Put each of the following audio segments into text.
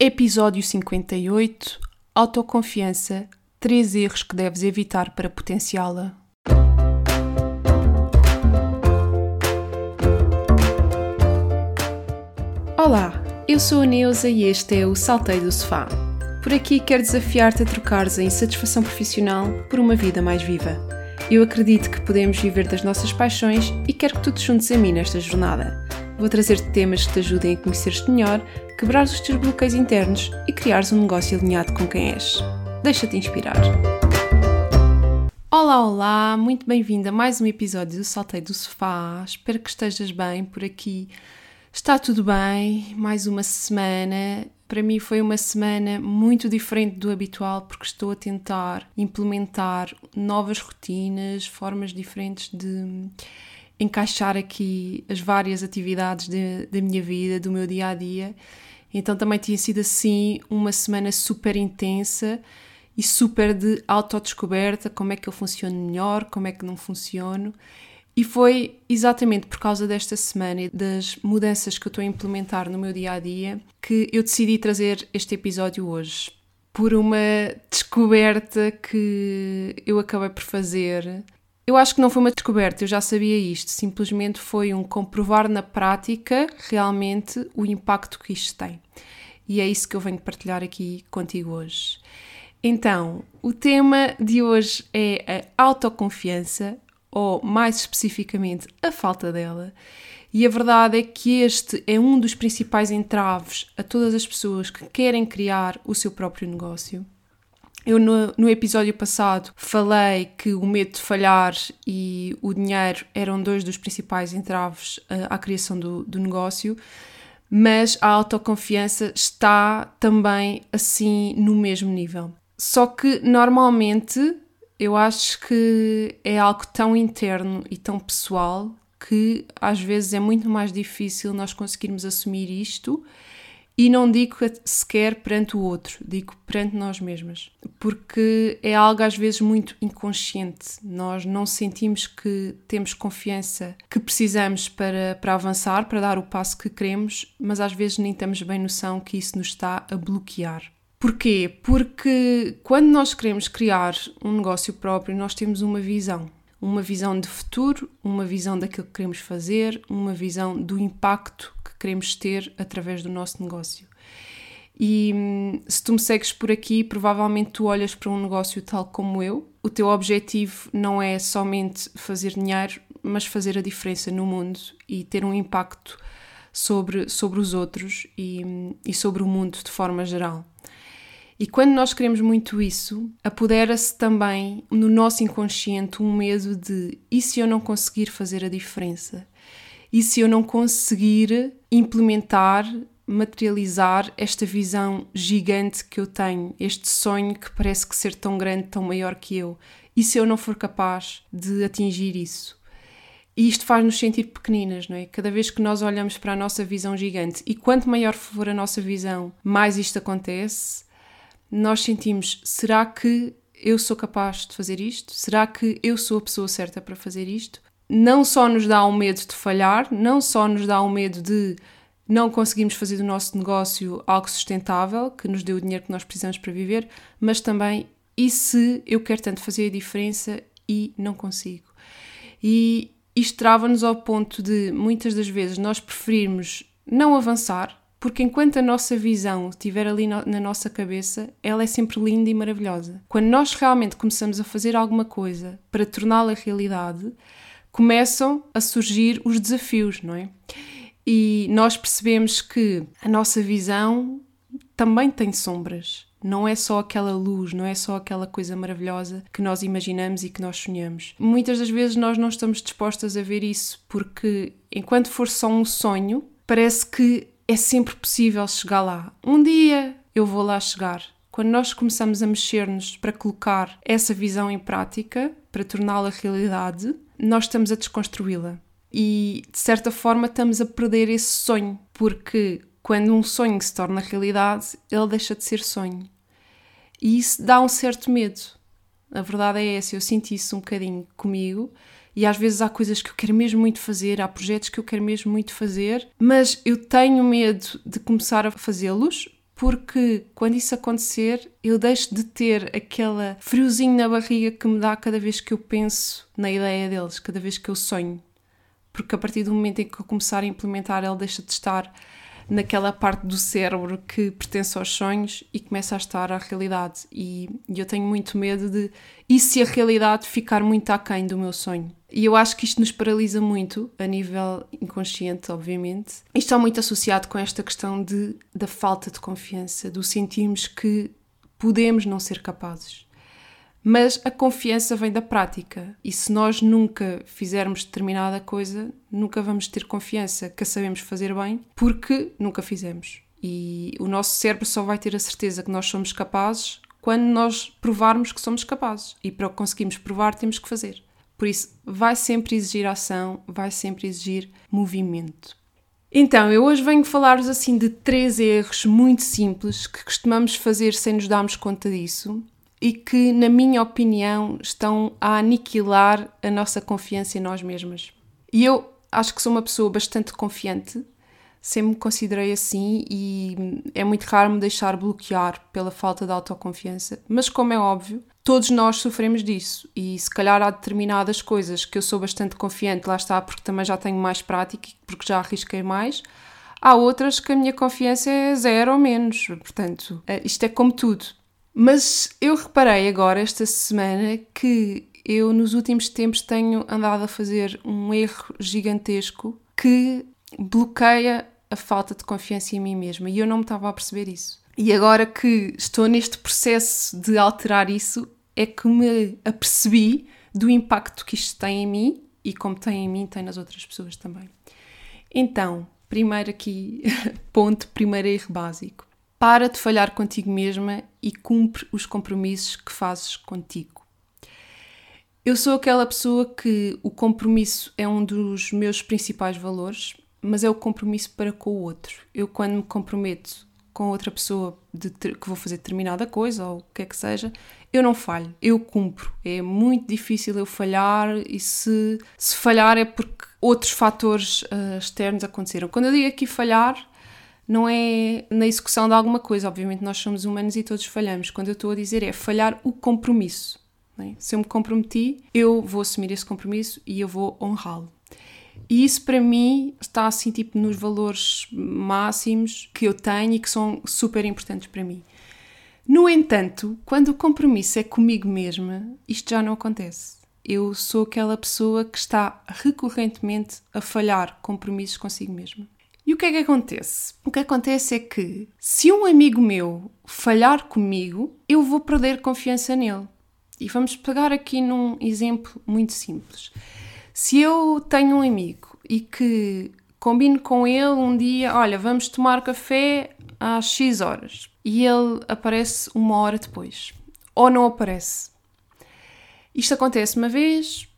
Episódio 58 Autoconfiança Três erros que deves evitar para potenciá-la. Olá, eu sou a Neuza e este é o Saltei do Sofá. Por aqui quero desafiar-te a trocares a insatisfação profissional por uma vida mais viva. Eu acredito que podemos viver das nossas paixões e quero que tu te juntes a mim nesta jornada. Vou trazer-te temas que te ajudem a conhecer-te melhor, quebrar os teus bloqueios internos e criares um negócio alinhado com quem és. Deixa-te inspirar. Olá, olá, muito bem-vinda a mais um episódio do Saltei do Sofá. Espero que estejas bem por aqui. Está tudo bem, mais uma semana. Para mim foi uma semana muito diferente do habitual porque estou a tentar implementar novas rotinas, formas diferentes de encaixar aqui as várias atividades da minha vida, do meu dia a dia. Então também tinha sido assim uma semana super intensa e super de autodescoberta, como é que eu funciono melhor, como é que não funciono. E foi exatamente por causa desta semana e das mudanças que eu estou a implementar no meu dia a dia que eu decidi trazer este episódio hoje. Por uma descoberta que eu acabei por fazer eu acho que não foi uma descoberta, eu já sabia isto, simplesmente foi um comprovar na prática realmente o impacto que isto tem. E é isso que eu venho partilhar aqui contigo hoje. Então, o tema de hoje é a autoconfiança, ou mais especificamente a falta dela. E a verdade é que este é um dos principais entraves a todas as pessoas que querem criar o seu próprio negócio. Eu, no, no, episódio passado, falei que o medo de falhar e o dinheiro eram dois dos principais entraves uh, à criação do, do negócio, mas a autoconfiança está também assim no mesmo nível. Só que normalmente eu acho que é algo tão interno e tão pessoal que às vezes é muito mais difícil nós conseguirmos assumir isto e não digo sequer perante o outro, digo perante nós mesmas. Porque é algo às vezes muito inconsciente. Nós não sentimos que temos confiança que precisamos para, para avançar, para dar o passo que queremos, mas às vezes nem temos bem noção que isso nos está a bloquear. Porquê? Porque quando nós queremos criar um negócio próprio, nós temos uma visão. Uma visão de futuro, uma visão daquilo que queremos fazer, uma visão do impacto queremos ter através do nosso negócio. E hum, se tu me segues por aqui, provavelmente tu olhas para um negócio tal como eu. O teu objetivo não é somente fazer dinheiro, mas fazer a diferença no mundo e ter um impacto sobre, sobre os outros e, hum, e sobre o mundo de forma geral. E quando nós queremos muito isso, apodera-se também no nosso inconsciente um medo de e se eu não conseguir fazer a diferença? E se eu não conseguir implementar, materializar esta visão gigante que eu tenho, este sonho que parece que ser tão grande, tão maior que eu? E se eu não for capaz de atingir isso? E isto faz-nos sentir pequeninas, não é? Cada vez que nós olhamos para a nossa visão gigante, e quanto maior for a nossa visão, mais isto acontece, nós sentimos: será que eu sou capaz de fazer isto? Será que eu sou a pessoa certa para fazer isto? Não só nos dá um medo de falhar, não só nos dá um medo de não conseguirmos fazer do nosso negócio algo sustentável, que nos dê o dinheiro que nós precisamos para viver, mas também e se eu quero tanto fazer a diferença e não consigo? E isto trava-nos ao ponto de muitas das vezes nós preferirmos não avançar, porque enquanto a nossa visão estiver ali na nossa cabeça, ela é sempre linda e maravilhosa. Quando nós realmente começamos a fazer alguma coisa para torná-la realidade, começam a surgir os desafios, não é? E nós percebemos que a nossa visão também tem sombras. Não é só aquela luz, não é só aquela coisa maravilhosa que nós imaginamos e que nós sonhamos. Muitas das vezes nós não estamos dispostas a ver isso porque, enquanto for só um sonho, parece que é sempre possível chegar lá. Um dia eu vou lá chegar. Quando nós começamos a mexer-nos para colocar essa visão em prática, para torná-la realidade, nós estamos a desconstruí-la. E de certa forma estamos a perder esse sonho, porque quando um sonho se torna realidade, ele deixa de ser sonho. E isso dá um certo medo. A verdade é essa, eu sinto isso um bocadinho comigo. E às vezes há coisas que eu quero mesmo muito fazer, há projetos que eu quero mesmo muito fazer, mas eu tenho medo de começar a fazê-los porque quando isso acontecer, eu deixo de ter aquela friozinho na barriga que me dá cada vez que eu penso na ideia deles, cada vez que eu sonho. Porque a partir do momento em que eu começar a implementar, ele deixa de estar naquela parte do cérebro que pertence aos sonhos e começa a estar à realidade. E, e eu tenho muito medo de. E se a realidade ficar muito aquém do meu sonho? E eu acho que isto nos paralisa muito, a nível inconsciente, obviamente. Isto está muito associado com esta questão de, da falta de confiança, do sentirmos que podemos não ser capazes. Mas a confiança vem da prática e se nós nunca fizermos determinada coisa, nunca vamos ter confiança que a sabemos fazer bem porque nunca fizemos. E o nosso cérebro só vai ter a certeza que nós somos capazes quando nós provarmos que somos capazes. E para conseguirmos provar, temos que fazer. Por isso, vai sempre exigir ação, vai sempre exigir movimento. Então, eu hoje venho falar-vos assim de três erros muito simples que costumamos fazer sem nos darmos conta disso e que, na minha opinião, estão a aniquilar a nossa confiança em nós mesmas. E eu acho que sou uma pessoa bastante confiante, sempre me considerei assim e é muito raro me deixar bloquear pela falta de autoconfiança, mas como é óbvio, todos nós sofremos disso e se calhar há determinadas coisas que eu sou bastante confiante, lá está, porque também já tenho mais prática, porque já arrisquei mais. Há outras que a minha confiança é zero ou menos, portanto, eh, isto é como tudo. Mas eu reparei agora, esta semana, que eu nos últimos tempos tenho andado a fazer um erro gigantesco que bloqueia a falta de confiança em mim mesma e eu não me estava a perceber isso. E agora que estou neste processo de alterar isso, é que me apercebi do impacto que isto tem em mim e como tem em mim, tem nas outras pessoas também. Então, primeiro aqui, ponto, primeiro erro básico. Para de falhar contigo mesma e cumpre os compromissos que fazes contigo. Eu sou aquela pessoa que o compromisso é um dos meus principais valores, mas é o compromisso para com o outro. Eu, quando me comprometo com outra pessoa de que vou fazer determinada coisa ou o que é que seja, eu não falho, eu cumpro. É muito difícil eu falhar e se, se falhar é porque outros fatores uh, externos aconteceram. Quando eu digo aqui falhar, não é na execução de alguma coisa. Obviamente, nós somos humanos e todos falhamos. Quando eu estou a dizer é falhar o compromisso. É? Se eu me comprometi, eu vou assumir esse compromisso e eu vou honrá-lo. E isso para mim está assim tipo nos valores máximos que eu tenho e que são super importantes para mim. No entanto, quando o compromisso é comigo mesma, isto já não acontece. Eu sou aquela pessoa que está recorrentemente a falhar compromissos consigo mesma. E o que é que acontece? O que acontece é que se um amigo meu falhar comigo, eu vou perder confiança nele. E vamos pegar aqui num exemplo muito simples. Se eu tenho um amigo e que combino com ele um dia, olha, vamos tomar café às X horas e ele aparece uma hora depois ou não aparece. Isto acontece uma vez,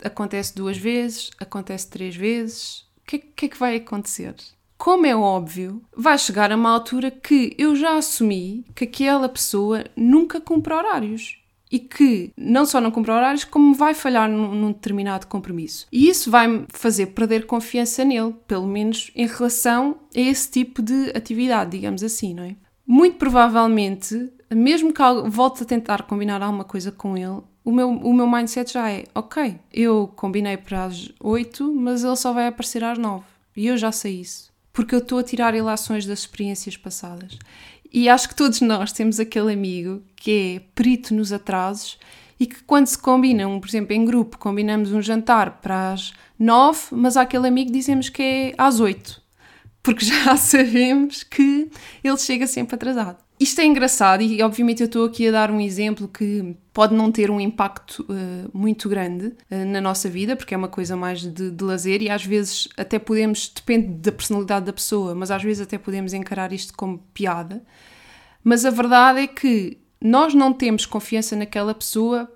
acontece duas vezes, acontece três vezes. O que, que é que vai acontecer? Como é óbvio, vai chegar a uma altura que eu já assumi que aquela pessoa nunca cumpre horários. E que não só não cumpre horários, como vai falhar num, num determinado compromisso. E isso vai-me fazer perder confiança nele, pelo menos em relação a esse tipo de atividade, digamos assim, não é? Muito provavelmente, mesmo que volte a tentar combinar alguma coisa com ele, o meu, o meu mindset já é: ok, eu combinei para as 8, mas ele só vai aparecer às 9. E eu já sei isso porque eu estou a tirar ilações das experiências passadas. E acho que todos nós temos aquele amigo que é perito nos atrasos e que quando se combinam, por exemplo, em grupo, combinamos um jantar para as nove, mas àquele amigo dizemos que é às oito, porque já sabemos que ele chega sempre atrasado. Isto é engraçado e, obviamente, eu estou aqui a dar um exemplo que pode não ter um impacto uh, muito grande uh, na nossa vida, porque é uma coisa mais de, de, lazer e às vezes até podemos, depende da personalidade da pessoa, mas às vezes até podemos encarar isto como piada. Mas a verdade é que nós não temos confiança naquela pessoa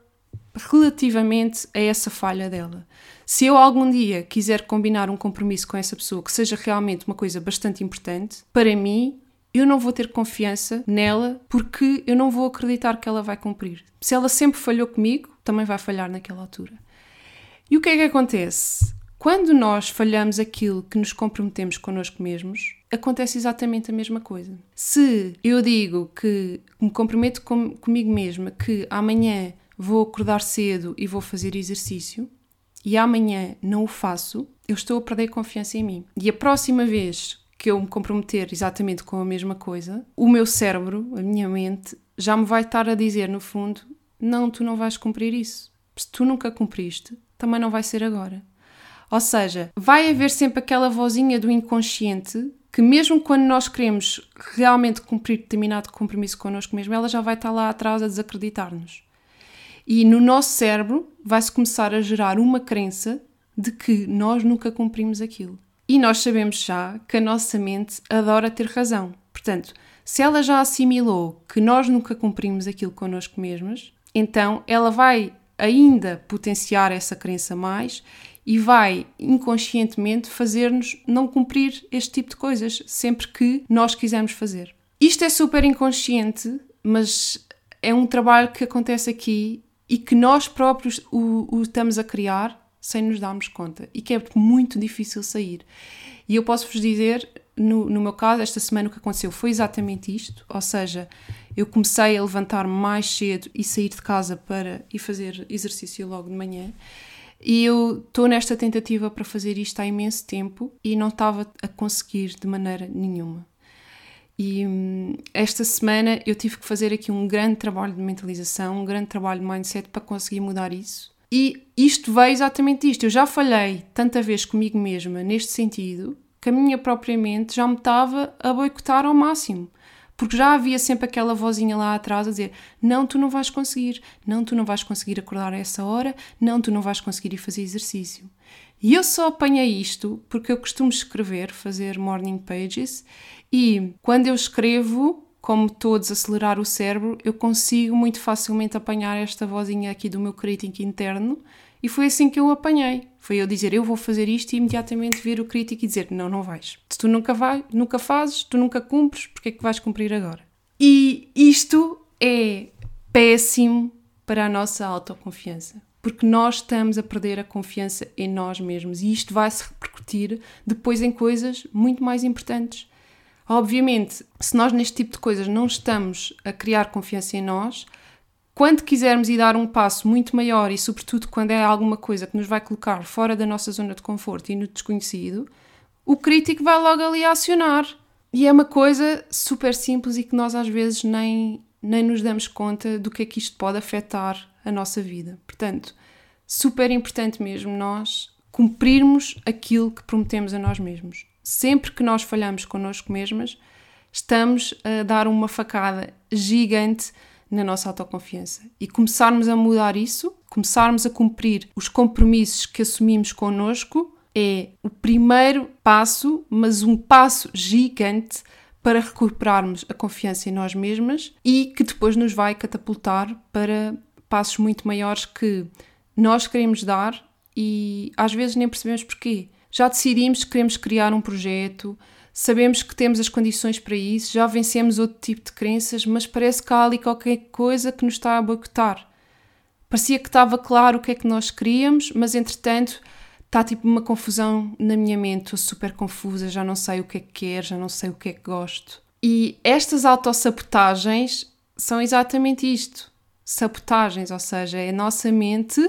relativamente a essa falha dela. Se eu algum dia quiser combinar um compromisso com essa pessoa que seja realmente uma coisa bastante importante, para mim eu não vou ter confiança nela porque eu não vou acreditar que ela vai cumprir. Se ela sempre falhou comigo, também vai falhar naquela altura. E o que é que acontece? Quando nós falhamos aquilo que nos comprometemos connosco mesmos, acontece exatamente a mesma coisa. Se eu digo que me comprometo com, comigo mesma que amanhã vou acordar cedo e vou fazer exercício e amanhã não o faço, eu estou a perder confiança em mim. E a próxima vez que eu me comprometer exatamente com a mesma coisa, o meu cérebro, a minha mente, já me vai estar a dizer no fundo: não, tu não vais cumprir isso. Se tu nunca cumpriste, também não vai ser agora. Ou seja, vai haver sempre aquela vozinha do inconsciente que, mesmo quando nós queremos realmente cumprir determinado compromisso connosco mesmo, ela já vai estar lá atrás a desacreditar-nos. E no nosso cérebro vai-se começar a gerar uma crença de que nós nunca cumprimos aquilo. E nós sabemos já que a nossa mente adora ter razão. Portanto, se ela já assimilou que nós nunca cumprimos aquilo connosco mesmas, então ela vai ainda potenciar essa crença mais e vai inconscientemente fazer-nos não cumprir este tipo de coisas sempre que nós quisermos fazer. Isto é super inconsciente, mas é um trabalho que acontece aqui e que nós próprios o, o estamos a criar sem nos darmos conta e que é muito difícil sair. E eu posso vos dizer, no, no meu caso, esta semana o que aconteceu foi exatamente isto, ou seja, eu comecei a levantar mais cedo e sair de casa para ir fazer exercício logo de manhã. E eu estou nesta tentativa para fazer isto há imenso tempo e não estava a conseguir de maneira nenhuma. E hum, esta semana eu tive que fazer aqui um grande trabalho de mentalização, um grande trabalho de mindset para conseguir mudar isso. E isto veio exatamente isto. Eu já falhei tanta vez comigo mesma neste sentido que a minha própria mente já me estava a boicotar ao máximo. Porque já havia sempre aquela vozinha lá atrás a dizer: Não, tu não vais conseguir, não, tu não vais conseguir acordar a essa hora, não, tu não vais conseguir ir fazer exercício. E eu só apanhei isto porque eu costumo escrever, fazer morning pages, e quando eu escrevo, como estou a desacelerar o cérebro, eu consigo muito facilmente apanhar esta vozinha aqui do meu crítico interno e foi assim que eu apanhei. Foi eu dizer, eu vou fazer isto e imediatamente vir o crítico e dizer, não, não vais. Se tu nunca, vai, nunca fazes, tu nunca cumpres, porque é que vais cumprir agora? E isto é péssimo para a nossa autoconfiança. Porque nós estamos a perder a confiança em nós mesmos e isto vai se repercutir depois em coisas muito mais importantes. Obviamente, se nós neste tipo de coisas não estamos a criar confiança em nós, quando quisermos ir dar um passo muito maior e, sobretudo, quando é alguma coisa que nos vai colocar fora da nossa zona de conforto e no desconhecido, o crítico vai logo ali acionar. E é uma coisa super simples e que nós às vezes nem, nem nos damos conta do que é que isto pode afetar a nossa vida. Portanto, super importante mesmo nós cumprirmos aquilo que prometemos a nós mesmos. Sempre que nós falhamos connosco mesmas, estamos a dar uma facada gigante na nossa autoconfiança e começarmos a mudar isso, começarmos a cumprir os compromissos que assumimos connosco é o primeiro passo, mas um passo gigante para recuperarmos a confiança em nós mesmas e que depois nos vai catapultar para passos muito maiores que nós queremos dar e às vezes nem percebemos porquê. Já decidimos que queremos criar um projeto, sabemos que temos as condições para isso, já vencemos outro tipo de crenças, mas parece que há ali qualquer coisa que nos está a boicotar. Parecia que estava claro o que é que nós queríamos, mas entretanto está tipo uma confusão na minha mente, estou super confusa, já não sei o que é que quero, já não sei o que é que gosto. E estas autossabotagens são exatamente isto: sabotagens, ou seja, é a nossa mente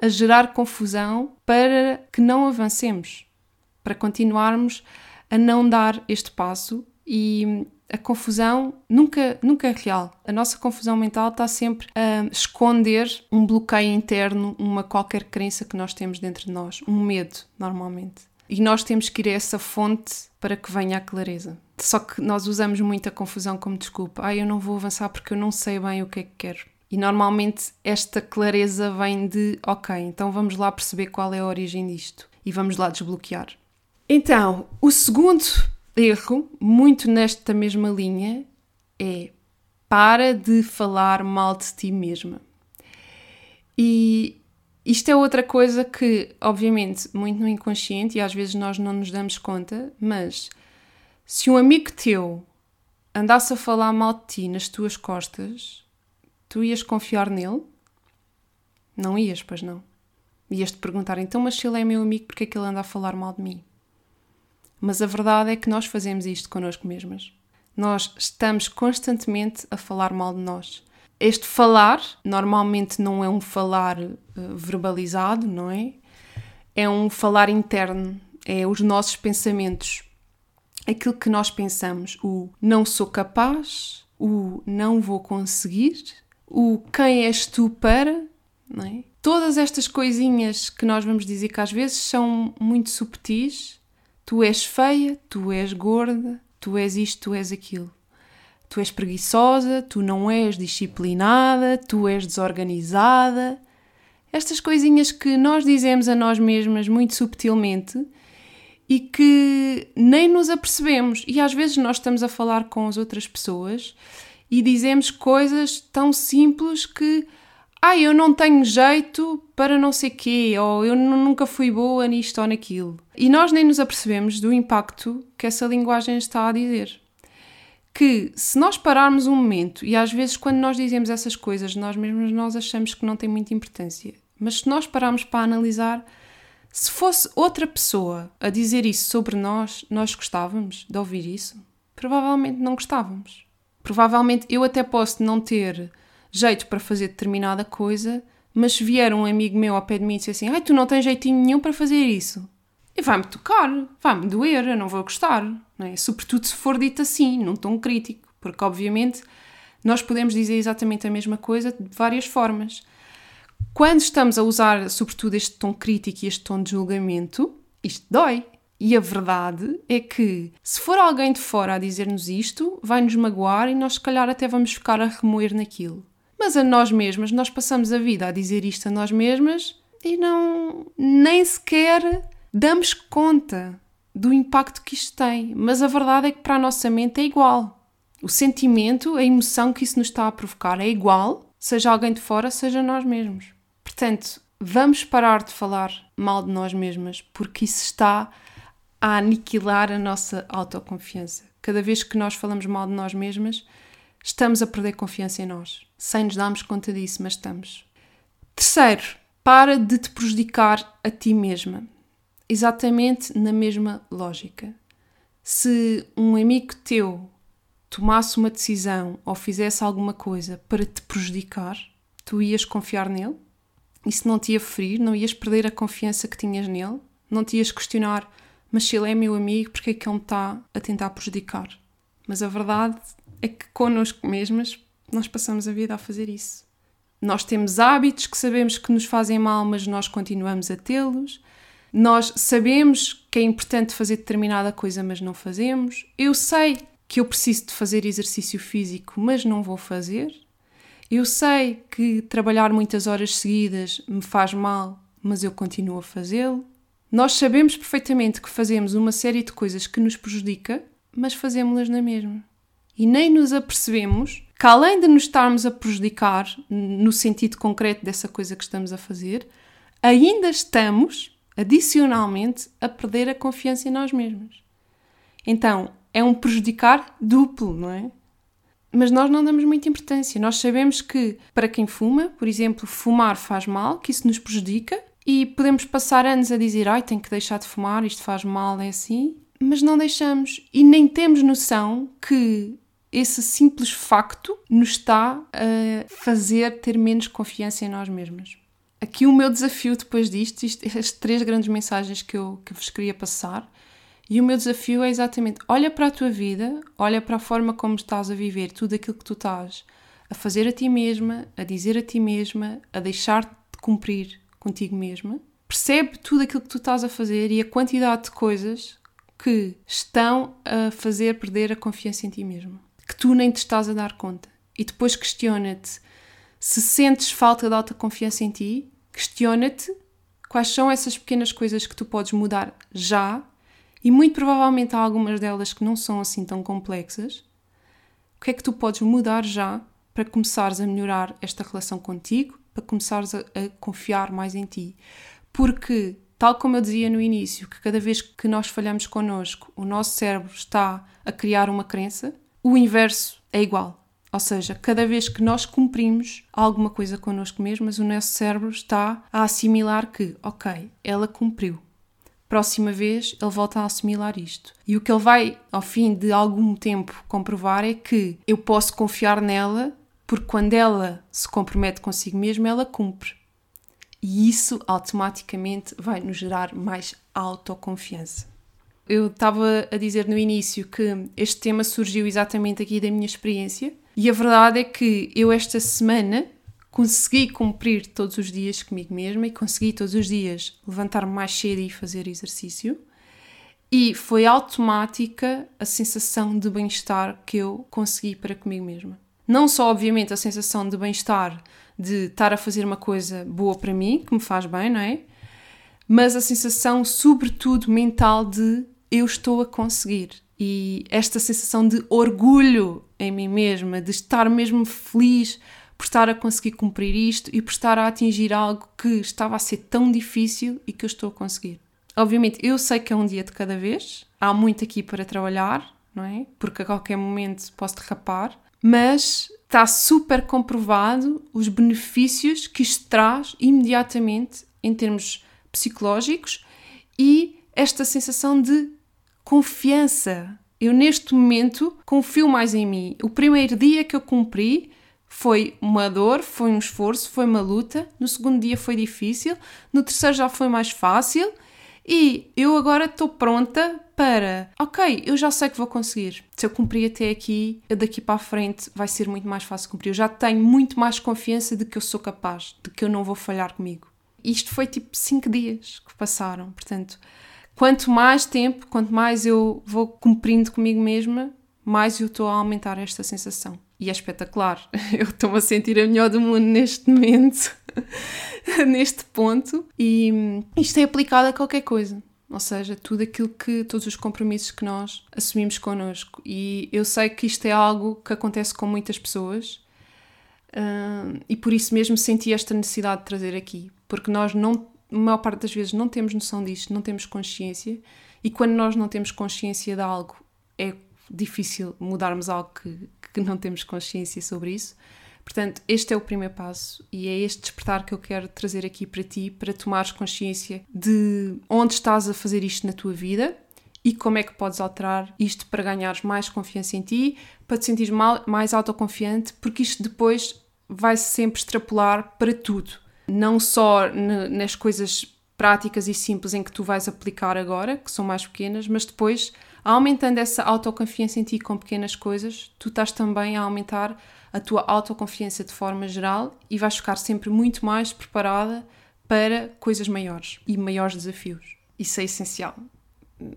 a gerar confusão para que não avancemos, para continuarmos a não dar este passo e a confusão nunca, nunca é real. A nossa confusão mental está sempre a esconder um bloqueio interno, uma qualquer crença que nós temos dentro de nós, um medo, normalmente. E nós temos que ir a essa fonte para que venha a clareza. Só que nós usamos muito a confusão como desculpa. Ah, eu não vou avançar porque eu não sei bem o que é que quero. E normalmente esta clareza vem de, ok, então vamos lá perceber qual é a origem disto e vamos lá desbloquear. Então, o segundo erro, muito nesta mesma linha, é para de falar mal de ti mesma. E isto é outra coisa que, obviamente, muito no inconsciente e às vezes nós não nos damos conta, mas se um amigo teu andasse a falar mal de ti nas tuas costas, tu ias confiar nele? Não ias, pois não. Ias-te perguntar, então, mas se ele é meu amigo, porque é que ele anda a falar mal de mim? Mas a verdade é que nós fazemos isto connosco mesmas. Nós estamos constantemente a falar mal de nós. Este falar normalmente não é um falar uh, verbalizado, não é? É um falar interno, é os nossos pensamentos, aquilo que nós pensamos, o não sou capaz, o não vou conseguir, o quem és tu para, não é? Todas estas coisinhas que nós vamos dizer que às vezes são muito subtis. Tu és feia, tu és gorda, tu és isto, tu és aquilo. Tu és preguiçosa, tu não és disciplinada, tu és desorganizada. Estas coisinhas que nós dizemos a nós mesmas muito subtilmente e que nem nos apercebemos. E às vezes nós estamos a falar com as outras pessoas e dizemos coisas tão simples que ah, eu não tenho jeito para não sei quê, ou eu nunca fui boa nisto ou naquilo. E nós nem nos apercebemos do impacto que essa linguagem está a dizer. Que se nós pararmos um momento, e às vezes quando nós dizemos essas coisas, nós mesmos nós achamos que não tem muita importância, mas se nós pararmos para analisar, se fosse outra pessoa a dizer isso sobre nós, nós gostávamos de ouvir isso? Provavelmente não gostávamos. Provavelmente eu até posso não ter jeito para fazer determinada coisa, mas se vier um amigo meu ao pé de mim e disser assim: Ai, tu não tens jeitinho nenhum para fazer isso, e vai-me tocar, vai-me doer, eu não vou gostar. Não é? Sobretudo se for dito assim, num tom crítico, porque obviamente nós podemos dizer exatamente a mesma coisa de várias formas. Quando estamos a usar, sobretudo, este tom crítico e este tom de julgamento, isto dói. E a verdade é que, se for alguém de fora a dizer-nos isto, vai-nos magoar e nós, se calhar, até vamos ficar a remoer naquilo. Mas a nós mesmas, nós passamos a vida a dizer isto a nós mesmas e não nem sequer damos conta do impacto que isto tem. Mas a verdade é que para a nossa mente é igual. O sentimento, a emoção que isso nos está a provocar é igual, seja alguém de fora, seja nós mesmos. Portanto, vamos parar de falar mal de nós mesmas, porque isso está a aniquilar a nossa autoconfiança. Cada vez que nós falamos mal de nós mesmas, estamos a perder confiança em nós, sem nos darmos conta disso, mas estamos. Terceiro, para de te prejudicar a ti mesma. Exatamente na mesma lógica. Se um amigo teu tomasse uma decisão ou fizesse alguma coisa para te prejudicar, tu ias confiar nele? Isso não te ia ferir? Não ias perder a confiança que tinhas nele? Não te ias questionar, mas se ele é meu amigo, porque é que ele me está a tentar prejudicar? Mas a verdade é que connosco mesmas nós passamos a vida a fazer isso. Nós temos hábitos que sabemos que nos fazem mal, mas nós continuamos a tê-los. Nós sabemos que é importante fazer determinada coisa, mas não fazemos. Eu sei que eu preciso de fazer exercício físico, mas não vou fazer. Eu sei que trabalhar muitas horas seguidas me faz mal, mas eu continuo a fazê-lo. Nós sabemos perfeitamente que fazemos uma série de coisas que nos prejudica, mas fazemos-las na mesma e nem nos apercebemos que, além de nos estarmos a prejudicar no sentido concreto dessa coisa que estamos a fazer, ainda estamos, adicionalmente, a perder a confiança em nós mesmos. Então, é um prejudicar duplo, não é? Mas nós não damos muita importância. Nós sabemos que, para quem fuma, por exemplo, fumar faz mal, que isso nos prejudica, e podemos passar anos a dizer: ai, tenho que deixar de fumar, isto faz mal, é assim. Mas não deixamos. E nem temos noção que esse simples facto nos está a fazer ter menos confiança em nós mesmos. Aqui o meu desafio depois disto, isto, estas três grandes mensagens que eu, que vos queria passar, e o meu desafio é exatamente: olha para a tua vida, olha para a forma como estás a viver, tudo aquilo que tu estás a fazer a ti mesma, a dizer a ti mesma, a deixar-te de cumprir contigo mesma. Percebe tudo aquilo que tu estás a fazer e a quantidade de coisas que estão a fazer perder a confiança em ti mesma que tu nem te estás a dar conta. E depois questiona-te se sentes falta de alta confiança em ti, questiona-te quais são essas pequenas coisas que tu podes mudar já, e muito provavelmente há algumas delas que não são assim tão complexas. O que é que tu podes mudar já para começares a melhorar esta relação contigo, para começares a, a confiar mais em ti? Porque, tal como eu dizia no início, que cada vez que nós falhamos connosco, o nosso cérebro está a criar uma crença, o inverso é igual. Ou seja, cada vez que nós cumprimos alguma coisa connosco mesmas, o nosso cérebro está a assimilar que, ok, ela cumpriu. próxima vez ele volta a assimilar isto. E o que ele vai, ao fim de algum tempo, comprovar é que eu posso confiar nela, porque quando ela se compromete consigo mesma, ela cumpre. E isso automaticamente vai nos gerar mais autoconfiança. Eu estava a dizer no início que este tema surgiu exatamente aqui da minha experiência, e a verdade é que eu, esta semana, consegui cumprir todos os dias comigo mesma e consegui todos os dias levantar-me mais cedo e fazer exercício. E foi automática a sensação de bem-estar que eu consegui para comigo mesma. Não só, obviamente, a sensação de bem-estar de estar a fazer uma coisa boa para mim, que me faz bem, não é? Mas a sensação, sobretudo, mental de eu estou a conseguir. E esta sensação de orgulho em mim mesma, de estar mesmo feliz por estar a conseguir cumprir isto e por estar a atingir algo que estava a ser tão difícil e que eu estou a conseguir. Obviamente, eu sei que é um dia de cada vez, há muito aqui para trabalhar, não é? Porque a qualquer momento posso derrapar, mas está super comprovado os benefícios que isto traz imediatamente em termos psicológicos e esta sensação de confiança. Eu, neste momento, confio mais em mim. O primeiro dia que eu cumpri, foi uma dor, foi um esforço, foi uma luta. No segundo dia foi difícil, no terceiro já foi mais fácil e eu agora estou pronta para, ok, eu já sei que vou conseguir. Se eu cumprir até aqui, daqui para a frente vai ser muito mais fácil cumprir. Eu já tenho muito mais confiança de que eu sou capaz, de que eu não vou falhar comigo. Isto foi tipo cinco dias que passaram, portanto, quanto mais tempo, quanto mais eu vou cumprindo comigo mesma, mais eu estou a aumentar esta sensação e é espetacular. Eu estou-me a sentir a melhor do mundo neste momento, neste ponto, e isto é aplicado a qualquer coisa. Ou seja, tudo aquilo que, todos os compromissos que nós assumimos connosco. E eu sei que isto é algo que acontece com muitas pessoas uh, e por isso mesmo senti esta necessidade de trazer aqui. Porque nós não, a maior parte das vezes, não temos noção disto, não temos consciência. E quando nós não temos consciência de algo, é difícil mudarmos algo que, que não temos consciência sobre isso. Portanto, este é o primeiro passo e é este despertar que eu quero trazer aqui para ti, para tomares consciência de onde estás a fazer isto na tua vida e como é que podes alterar isto para ganhares mais confiança em ti, para te sentires mais autoconfiante, porque isto depois vai sempre extrapolar para tudo. Não só nas coisas práticas e simples em que tu vais aplicar agora, que são mais pequenas, mas depois aumentando essa autoconfiança em ti com pequenas coisas, tu estás também a aumentar a tua autoconfiança de forma geral e vais ficar sempre muito mais preparada para coisas maiores e maiores desafios. Isso é essencial.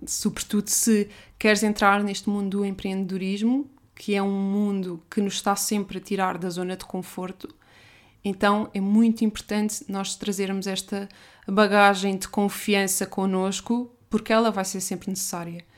Sobretudo se queres entrar neste mundo do empreendedorismo, que é um mundo que nos está sempre a tirar da zona de conforto. Então é muito importante nós trazermos esta bagagem de confiança connosco, porque ela vai ser sempre necessária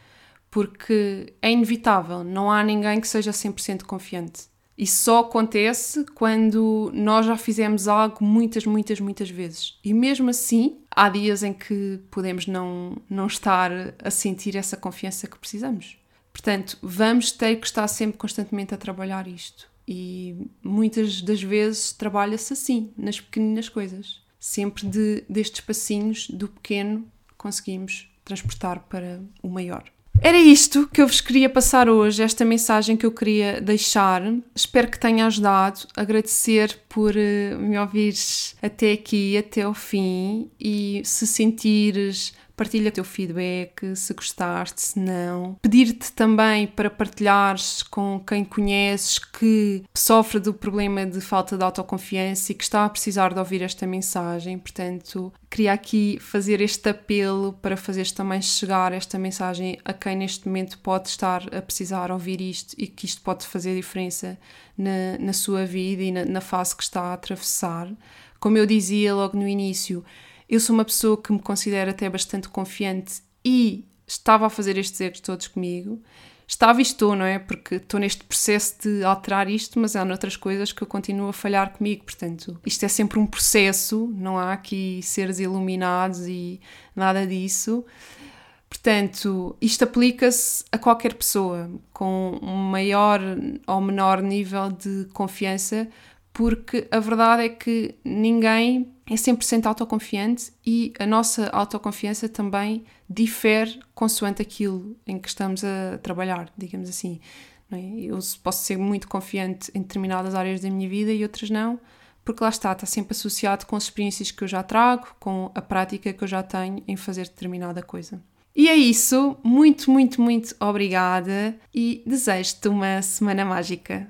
porque é inevitável, não há ninguém que seja 100% confiante. Isso só acontece quando nós já fizemos algo muitas, muitas, muitas vezes. E mesmo assim, há dias em que podemos não, não estar a sentir essa confiança que precisamos. Portanto, vamos ter que estar sempre constantemente a trabalhar isto. E muitas das vezes trabalha-se assim, nas pequeninas coisas. Sempre de, destes passinhos do pequeno conseguimos transportar para o maior. Era isto que eu vos queria passar hoje, esta mensagem que eu queria deixar. Espero que tenha ajudado. Agradecer por uh, me ouvires até aqui, até ao fim. E se sentires partilha o teu feedback, se gostaste, se não. Pedir-te também para partilhares com quem conheces que sofre do problema de falta de autoconfiança e que está a precisar de ouvir esta mensagem. Portanto, queria aqui fazer este apelo para fazeres também chegar esta mensagem a quem neste momento pode estar a precisar ouvir isto e que isto pode fazer diferença na, na sua vida e na, na fase que está a atravessar. Como eu dizia logo no início, eu sou uma pessoa que me considero até bastante confiante e estava a fazer estes erros todos comigo. Estava e estou, não é? Porque estou neste processo de alterar isto, mas há outras coisas que eu continuo a falhar comigo. Portanto, isto é sempre um processo, não há aqui seres iluminados e nada disso. Portanto, isto aplica-se a qualquer pessoa com um maior ou menor nível de confiança porque a verdade é que ninguém é 100% autoconfiante e a nossa autoconfiança também difere consoante aquilo em que estamos a trabalhar, digamos assim. É? Eu posso ser muito confiante em determinadas áreas da minha vida e outras não, porque lá está, está sempre associado com as experiências que eu já trago, com a prática que eu já tenho em fazer determinada coisa. E é isso, muito, muito, muito obrigada e desejo-te uma semana mágica.